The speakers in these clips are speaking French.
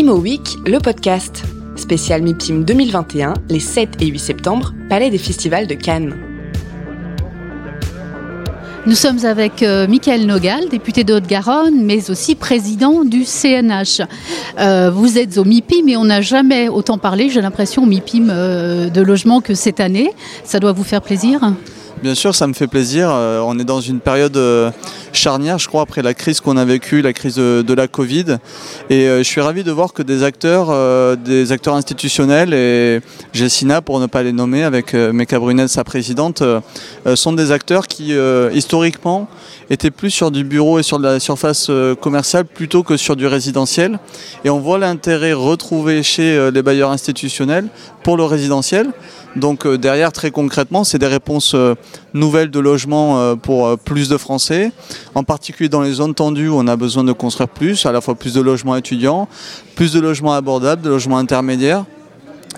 Imo Week, le podcast. Spécial MIPIM 2021, les 7 et 8 septembre, Palais des Festivals de Cannes. Nous sommes avec euh, Michael Nogal, député de Haute-Garonne, mais aussi président du CNH. Euh, vous êtes au MIPIM et on n'a jamais autant parlé, j'ai l'impression, au MIPIM euh, de logement que cette année. Ça doit vous faire plaisir Bien sûr, ça me fait plaisir. Euh, on est dans une période euh, charnière, je crois, après la crise qu'on a vécue, la crise de, la Covid. Et euh, je suis ravi de voir que des acteurs, des acteurs institutionnels, et Jessina, pour ne pas les nommer, avec Meka Brunel, sa présidente, sont des acteurs qui, historiquement, étaient plus sur du bureau et sur de la surface commerciale plutôt que sur du résidentiel. Et on voit l'intérêt retrouvé chez les bailleurs institutionnels pour le résidentiel. Donc euh, derrière, très concrètement, c'est des réponses euh, nouvelles de logement euh, pour plus de Français, en particulier dans les zones tendues où on a besoin de construire plus, à la fois plus de logements étudiants, plus de logements abordables, de logements intermédiaires.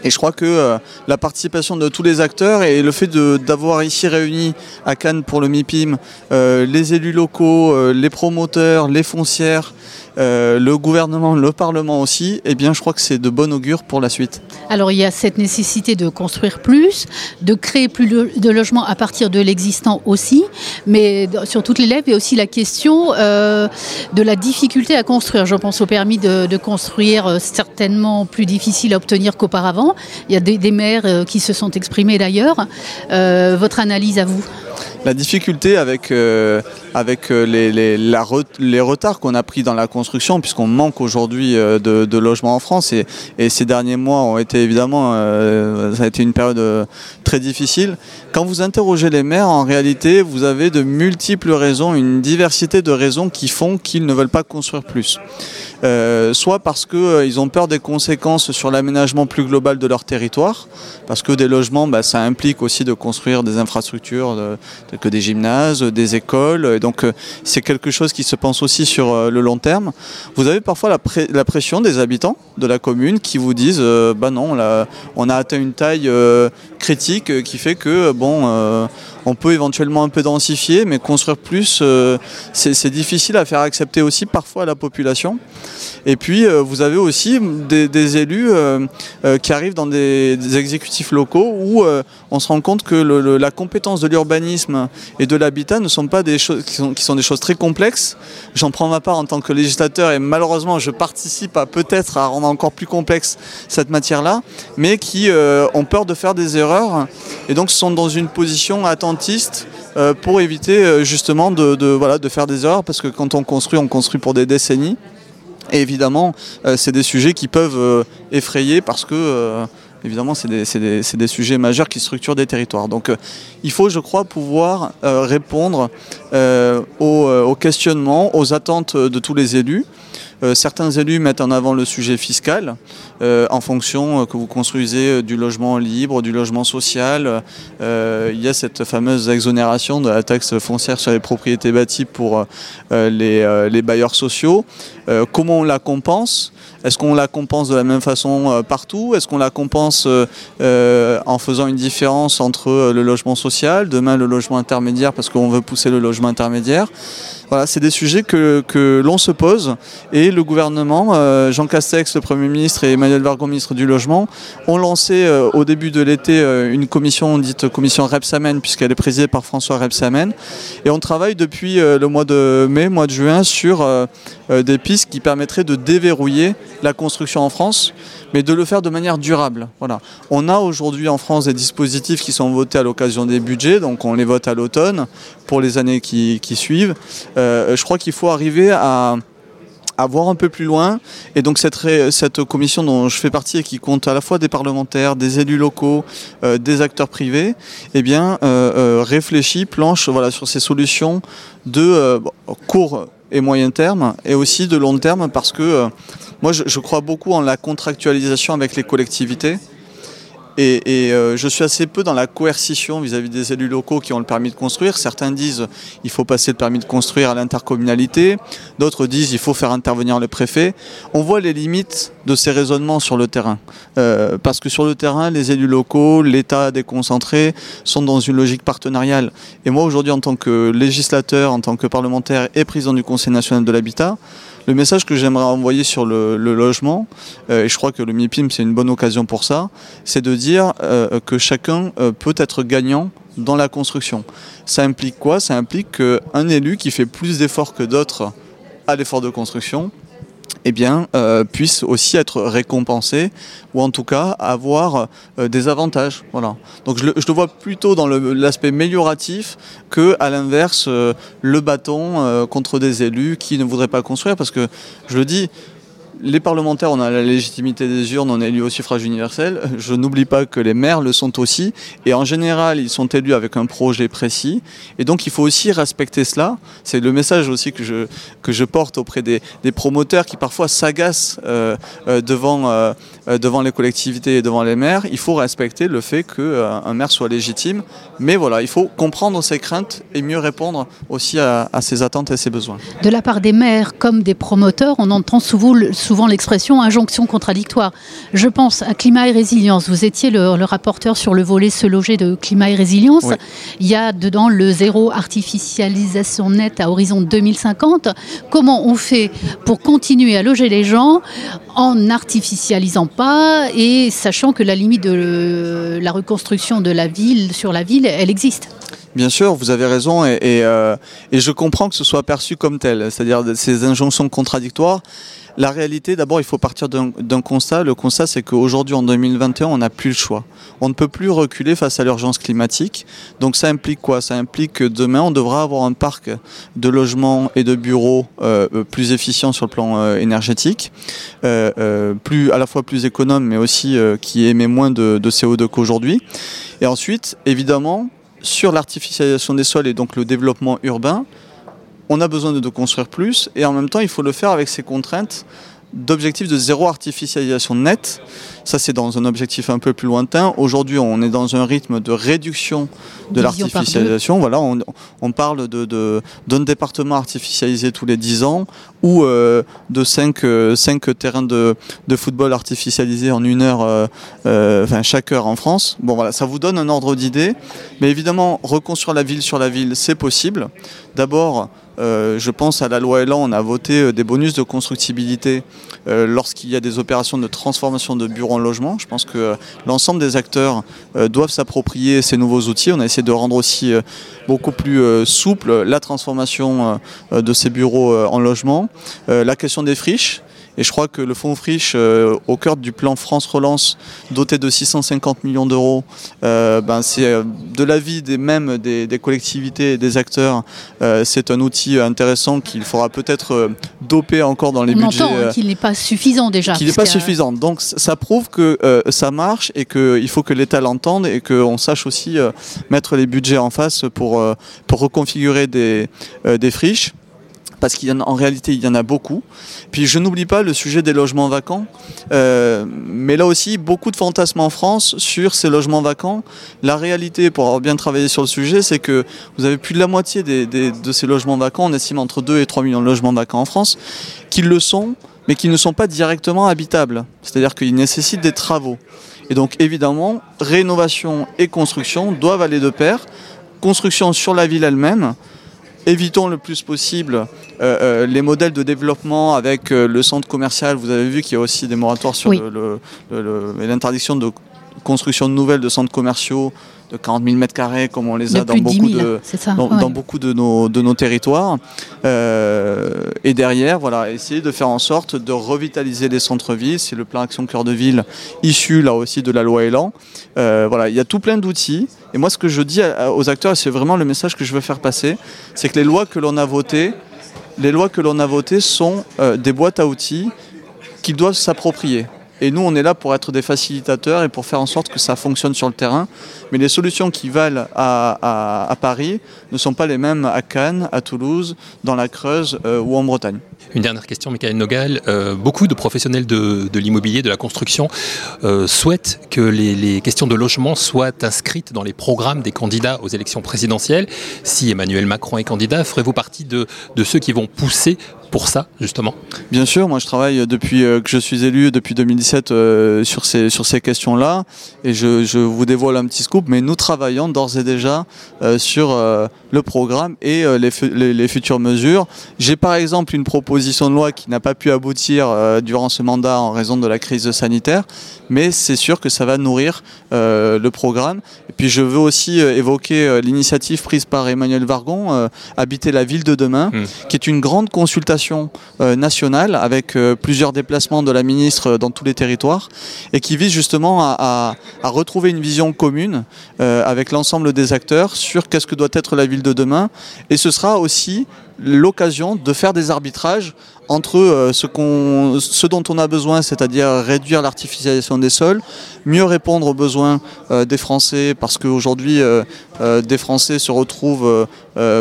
Et je crois que la participation de tous les acteurs et le fait d'avoir ici réuni à Cannes pour le MIPIM les élus locaux, les promoteurs, les foncières, euh, le gouvernement, le Parlement aussi, eh bien, je crois que c'est de bon augure pour la suite. Alors, il y a cette nécessité de construire plus, de créer plus de logements à partir de l'existant aussi, mais sur toutes les lèvres, il y a aussi la question euh, de la difficulté à construire. Je pense au permis de, construire, euh, certainement plus difficile à obtenir qu'auparavant. Il y a des, maires qui se sont exprimés d'ailleurs. votre analyse à vous? La difficulté avec, euh, avec euh, les, les, les retards qu'on a pris dans la construction, puisqu'on manque aujourd'hui euh, de, logements en France, et, ces derniers mois ont été évidemment, ça a été une période très difficile. Quand vous interrogez les maires, en réalité, vous avez de multiples raisons, une diversité de raisons qui font qu'ils ne veulent pas construire plus. Soit parce qu'ils ont peur des conséquences sur l'aménagement plus global de leur territoire, parce que des logements, bah, ça implique aussi de construire des infrastructures que des gymnases, des écoles, donc euh, c'est quelque chose qui se pense aussi sur le long terme. Vous avez parfois la, pression des habitants de la commune qui vous disent, bah non, on a atteint une taille critique qui fait que bon on peut éventuellement un peu densifier, mais construire plus, euh, c'est difficile à faire accepter aussi parfois à la population. Et puis, euh, vous avez aussi des, élus euh, qui arrivent dans des, exécutifs locaux où on se rend compte que la compétence de l'urbanisme et de l'habitat ne sont pas des choses qui sont, des choses très complexes. J'en prends ma part en tant que législateur et malheureusement, je participe à peut-être à rendre encore plus complexe cette matière-là, mais qui ont peur de faire des erreurs et donc sont dans une position attendue euh, pour éviter euh, justement de, voilà, de faire des erreurs, parce que quand on construit, on construit pour des décennies. Et évidemment, euh, c'est des sujets qui peuvent effrayer parce que évidemment, c'est des, sujets majeurs qui structurent des territoires. Donc, il faut, je crois, pouvoir répondre aux, questionnements, aux attentes de tous les élus. Euh, certains élus mettent en avant le sujet fiscal euh, en fonction euh, que vous construisez du logement libre, du logement social. il y a cette fameuse exonération de la taxe foncière sur les propriétés bâties pour les, les, bailleurs sociaux. comment on la compense? Est-ce qu'on la compense de la même façon partout? Est-ce qu'on la compense en faisant une différence entre le logement social, demain le logement intermédiaire parce qu'on veut pousser le logement intermédiaire? Voilà, c'est des sujets que, l'on se pose et le gouvernement, euh, Jean Castex, le Premier ministre, et Emmanuel Vargon, ministre du Logement, ont lancé euh, au début de l'été euh, une commission dite commission Repsamen, puisqu'elle est présidée par François Repsamen. Et on travaille depuis le mois de mai, mois de juin, sur des pistes qui permettraient de déverrouiller la construction en France, mais de le faire de manière durable. Voilà. On a aujourd'hui en France des dispositifs qui sont votés à l'occasion des budgets, donc on les vote à l'automne pour les années qui, qui suivent. Euh, je crois qu'il faut arriver à, voir un peu plus loin. Et donc cette, cette commission dont je fais partie et qui compte à la fois des parlementaires, des élus locaux, euh, des acteurs privés, eh bien, euh, réfléchit, planche voilà, sur ces solutions de court et moyen terme et aussi de long terme parce que moi je, crois beaucoup en la contractualisation avec les collectivités. Et, euh, je suis assez peu dans la coercition vis-à-vis des élus locaux qui ont le permis de construire. Certains disent il faut passer le permis de construire à l'intercommunalité. D'autres disent il faut faire intervenir le préfet. On voit les limites de ces raisonnements sur le terrain. Euh, parce que sur le terrain, les élus locaux, l'État déconcentré sont dans une logique partenariale. Et moi aujourd'hui en tant que législateur, en tant que parlementaire et président du Conseil national de l'habitat, le message que j'aimerais envoyer sur le, logement, et je crois que le MIPIM c'est une bonne occasion pour ça, c'est de dire que chacun peut être gagnant dans la construction. Ça implique quoi? Ça implique qu'un élu qui fait plus d'efforts que d'autres à l'effort de construction, eh bien, euh, puisse aussi être récompensé ou en tout cas avoir euh, des avantages. Voilà. Donc je le, vois plutôt dans l'aspect amélioratif que à l'inverse euh, le bâton contre des élus qui ne voudraient pas construire parce que je le dis les parlementaires, on a la légitimité des urnes, on est élus au suffrage universel. Je n'oublie pas que les maires le sont aussi. Et en général, ils sont élus avec un projet précis. Et donc, il faut aussi respecter cela. C'est le message aussi que je, que je porte auprès des, promoteurs qui parfois s'agacent euh, euh, devant, euh, devant les collectivités et devant les maires. Il faut respecter le fait qu'un maire soit légitime. Mais voilà, il faut comprendre ses craintes et mieux répondre aussi à, ses attentes et ses besoins. De la part des maires comme des promoteurs, on entend souvent, souvent l'expression injonction contradictoire. Je pense à climat et résilience. Vous étiez le, rapporteur sur le volet se loger de climat et résilience. Il y a dedans le zéro artificialisation nette à horizon 2050. Comment on fait pour continuer à loger les gens en n'artificialisant pas et sachant que la limite de la reconstruction de la ville sur la ville, elle existe Bien sûr, vous avez raison et, euh, et, je comprends que ce soit perçu comme tel, c'est-à-dire ces injonctions contradictoires. La réalité, d'abord, il faut partir d'un constat. Le constat, c'est qu'aujourd'hui, en 2021, on n'a plus le choix. On ne peut plus reculer face à l'urgence climatique. Donc ça implique quoi? Ça implique que demain, on devra avoir un parc de logements et de bureaux euh, plus efficient sur le plan euh, énergétique, euh, plus, à la fois plus économe, mais aussi qui émet moins de CO2 qu'aujourd'hui. Et ensuite, évidemment, sur l'artificialisation des sols et donc le développement urbain, on a besoin de, construire plus et en même temps il faut le faire avec ces contraintes d'objectifs de zéro artificialisation nette. Ça, c'est dans un objectif un peu plus lointain. Aujourd'hui, on est dans un rythme de réduction de l'artificialisation. Voilà, on, parle de, d'un département artificialisé tous les 10 ans ou euh, de 5, euh, terrains de, football artificialisés en une heure, euh, enfin chaque heure en France. Bon, voilà, ça vous donne un ordre d'idée. Mais évidemment, reconstruire la ville sur la ville, c'est possible. D'abord, euh, je pense à la loi Elan, on a voté euh, des bonus de constructibilité euh, lorsqu'il y a des opérations de transformation de bureaux en logement. Je pense que l'ensemble des acteurs doivent s'approprier ces nouveaux outils. On a essayé de rendre aussi beaucoup plus souple la transformation de ces bureaux en logement. la question des friches. Et je crois que le fonds Friche, euh, au cœur du plan France Relance, doté de 650 millions d'euros, euh, ben c'est euh, de l'avis des mêmes des, collectivités et des acteurs, c'est un outil intéressant qu'il faudra peut-être doper encore dans les On budgets. Entend qu'il n'est pas suffisant déjà. Qu'il n'est pas suffisant. Donc ça prouve que ça marche et qu'il faut que l'État l'entende et qu'on sache aussi mettre les budgets en face pour, pour reconfigurer des, des friches parce qu'en réalité, il y en a beaucoup. Puis je n'oublie pas le sujet des logements vacants, euh, mais là aussi, beaucoup de fantasmes en France sur ces logements vacants. La réalité, pour avoir bien travaillé sur le sujet, c'est que vous avez plus de la moitié de ces logements vacants, on estime entre 2 et 3 millions de logements vacants en France, qui le sont, mais qui ne sont pas directement habitables. C'est-à-dire qu'ils nécessitent des travaux. Et donc évidemment, rénovation et construction doivent aller de pair. Construction sur la ville elle-même, évitons le plus possible euh, euh, les modèles de développement avec euh, le centre commercial. Vous avez vu qu'il y a aussi des moratoires sur l'interdiction de construction de nouvelles de centres commerciaux de 40 000 mètres carrés comme on les a dans beaucoup, de, dans, beaucoup de nos, de nos territoires. et derrière, voilà, essayer de faire en sorte de revitaliser les centres-villes. C'est le plan Action Cœur de Ville issu là aussi de la loi Elan. voilà, il y a tout plein d'outils. Et moi, ce que je dis aux acteurs, et c'est vraiment le message que je veux faire passer, c'est que les lois que l'on a votées, les lois que l'on a votées sont euh, des boîtes à outils qu'ils doivent s'approprier. Et nous, on est là pour être des facilitateurs et pour faire en sorte que ça fonctionne sur le terrain. Mais les solutions qui valent à, Paris ne sont pas les mêmes à Cannes, à Toulouse, dans la Creuse euh, ou en Bretagne. Une dernière question, Michael Nogal. Euh, beaucoup de professionnels de, l'immobilier, de la construction, euh, souhaitent que les, questions de logement soient inscrites dans les programmes des candidats aux élections présidentielles. Si Emmanuel Macron est candidat, ferez-vous partie de, ceux qui vont pousser pour ça, justement? Bien sûr, moi je travaille depuis euh, que je suis élu, depuis 2017, sur ces, questions-là. Et je, vous dévoile un petit scoop, mais nous travaillons d'ores et déjà sur le programme et les, les futures mesures. J'ai par exemple une proposition proposition de loi qui n'a pas pu aboutir durant ce mandat en raison de la crise sanitaire, mais c'est sûr que ça va nourrir le programme. Et puis je veux aussi évoquer l'initiative prise par Emmanuel Vargon, Habiter la ville de demain, hmm. qui est une grande consultation nationale avec plusieurs déplacements de la ministre dans tous les territoires et qui vise justement à, retrouver une vision commune avec l'ensemble des acteurs sur qu'est-ce que doit être la ville de demain. Et ce sera aussi l'occasion de faire des arbitrages entre euh, ce, dont on a besoin, c'est-à-dire réduire l'artificialisation des sols, mieux répondre aux besoins euh, des Français, parce qu'aujourd'hui, euh, des Français se retrouvent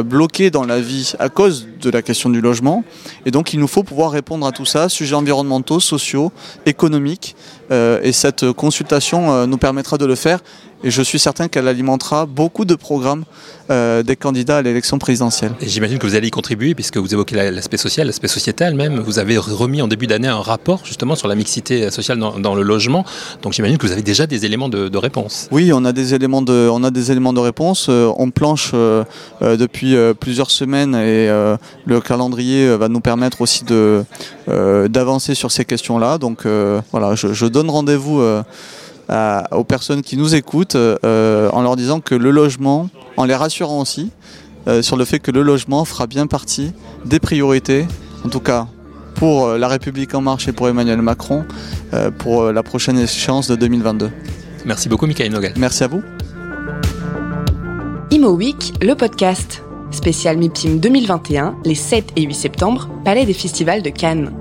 bloqués dans la vie à cause de la question du logement. Et donc, il nous faut pouvoir répondre à tout ça, sujets environnementaux, sociaux, économiques. et cette consultation nous permettra de le faire et je suis certain qu'elle alimentera beaucoup de programmes euh, des candidats à l'élection présidentielle. Et j'imagine que vous allez y contribuer puisque vous évoquez l'aspect social, l'aspect sociétal Vous avez remis en début d'année un rapport justement sur la mixité sociale dans, le logement. Donc j'imagine que vous avez déjà des éléments de, réponse. Oui, on a des éléments de, on a des éléments de réponse. Euh, on planche euh, depuis plusieurs semaines et le calendrier va nous permettre aussi d'avancer sur ces questions-là. Donc voilà, je, donne rendez-vous aux personnes qui nous écoutent euh, en leur disant que le logement, en les rassurant aussi euh, sur le fait que le logement fera bien partie des priorités, en tout cas pour euh, la République en marche et pour Emmanuel Macron pour la prochaine échéance de 2022. Merci beaucoup Michael Nogel. Merci à vous. Imo Week, le podcast. Spécial MIPIM 2021, les 7 et 8 septembre, Palais des Festivals de Cannes.